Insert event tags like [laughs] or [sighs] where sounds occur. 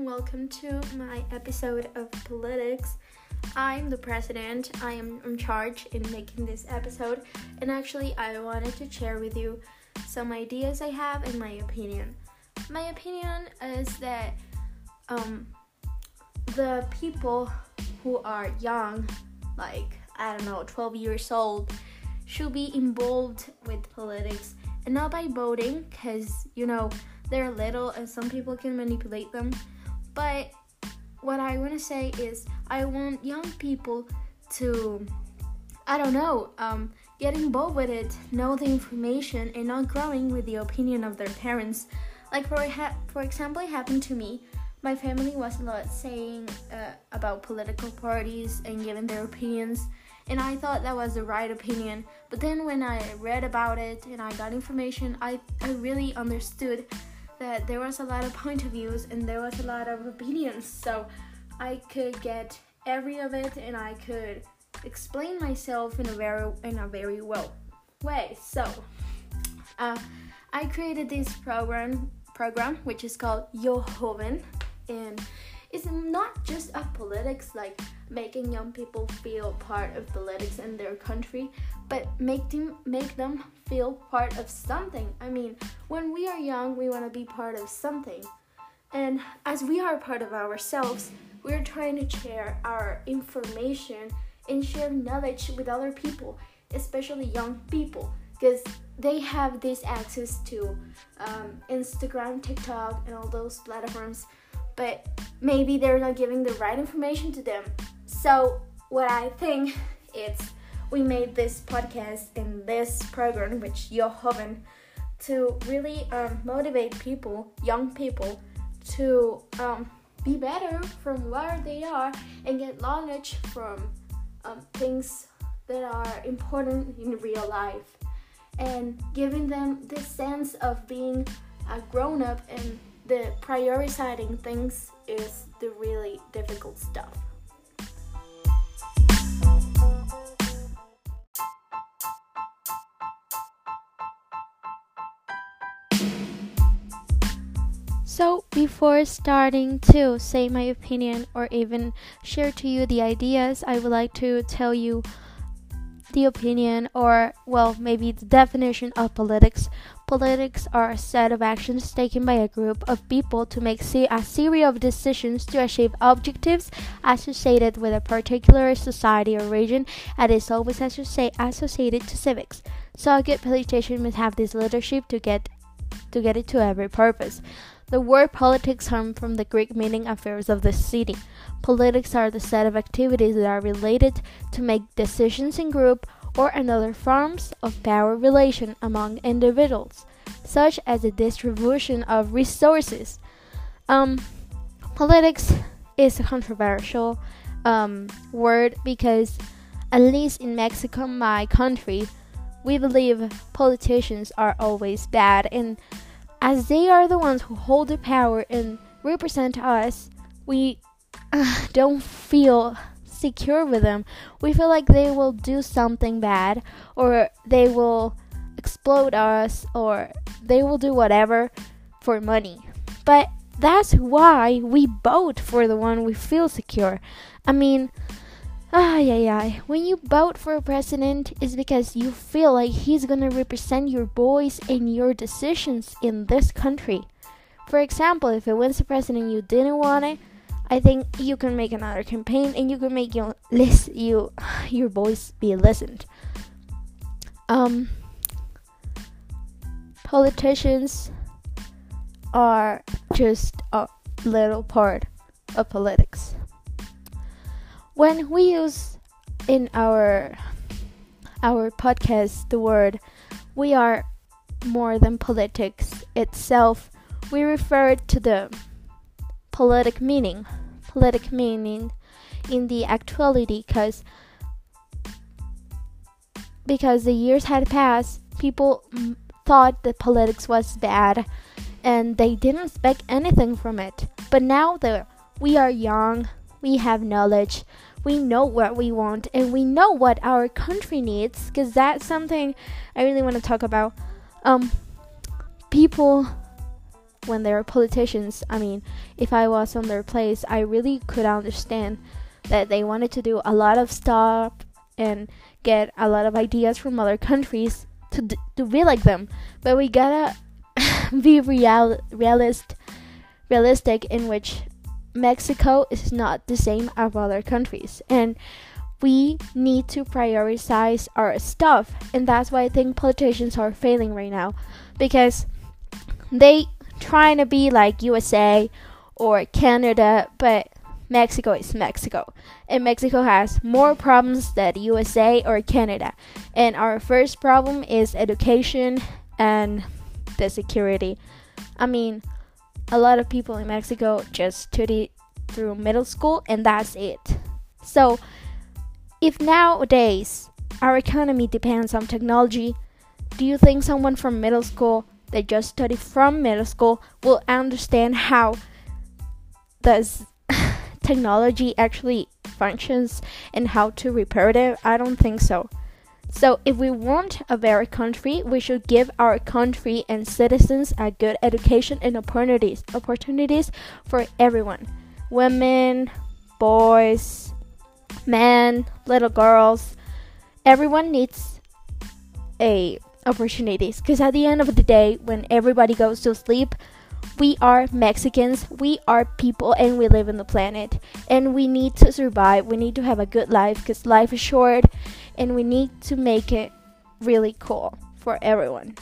and welcome to my episode of Politics. I'm the president. I am in charge in making this episode, and actually, I wanted to share with you some ideas I have and my opinion. My opinion is that um, the people who are young, like I don't know, 12 years old, should be involved with politics and not by voting because you know they're little and some people can manipulate them. But what I want to say is, I want young people to, I don't know, um, get involved with it, know the information, and not growing with the opinion of their parents. Like for for example, it happened to me. My family was a lot saying uh, about political parties and giving their opinions, and I thought that was the right opinion. But then when I read about it and I got information, I I really understood that there was a lot of point of views and there was a lot of opinions. So I could get every of it and I could explain myself in a very in a very well way. So uh, I created this program program which is called Yo Joven and it's not just a politics like making young people feel part of politics in their country but make them make them feel part of something i mean when we are young we want to be part of something and as we are part of ourselves we're trying to share our information and share knowledge with other people especially young people because they have this access to um, instagram tiktok and all those platforms but maybe they're not giving the right information to them. So, what I think is we made this podcast in this program, which Yo Joven, to really um, motivate people, young people, to um, be better from where they are and get knowledge from um, things that are important in real life and giving them this sense of being a grown up and the prioritizing things is the really difficult stuff. So, before starting to say my opinion or even share to you the ideas, I would like to tell you the opinion or, well, maybe the definition of politics. Politics are a set of actions taken by a group of people to make a series of decisions to achieve objectives associated with a particular society or region and is always as you say associated to civics. So a good politician must have this leadership to get to get it to every purpose. The word politics comes from the Greek meaning affairs of the city. Politics are the set of activities that are related to make decisions in group or another forms of power relation among individuals, such as the distribution of resources. Um, politics is a controversial um, word because, at least in Mexico, my country, we believe politicians are always bad and as they are the ones who hold the power and represent us, we uh, don't feel secure with them. We feel like they will do something bad or they will explode us or they will do whatever for money. But that's why we vote for the one we feel secure. I mean, Ay, ay, ay. When you vote for a president, it's because you feel like he's gonna represent your voice and your decisions in this country. For example, if it wins the president you didn't want it, I think you can make another campaign and you can make your list you [sighs] your voice be listened. Um, politicians are just a little part of politics when we use in our our podcast the word we are more than politics itself. We refer to the politic meaning politic meaning in the actuality because because the years had passed people thought that politics was bad and they didn't expect anything from it. But now that we are young we have knowledge we know what we want and we know what our country needs because that's something I really want to talk about. Um, people when they're politicians. I mean, if I was on their place, I really could understand that they wanted to do a lot of stuff and get a lot of ideas from other countries to d- to be like them. But we gotta [laughs] be real realist realistic in which Mexico is not the same as other countries and we need to prioritize our stuff and that's why I think politicians are failing right now because they trying to be like USA or Canada but Mexico is Mexico and Mexico has more problems than USA or Canada and our first problem is education and the security. I mean a lot of people in Mexico just study through middle school and that's it. So, if nowadays our economy depends on technology, do you think someone from middle school that just studied from middle school will understand how does [laughs] technology actually functions and how to repair it? I don't think so. So, if we want a better country, we should give our country and citizens a good education and opportunities, opportunities for everyone women, boys, men, little girls. Everyone needs a opportunities because at the end of the day, when everybody goes to sleep, we are Mexicans, we are people, and we live on the planet. And we need to survive. We need to have a good life because life is short, and we need to make it really cool for everyone.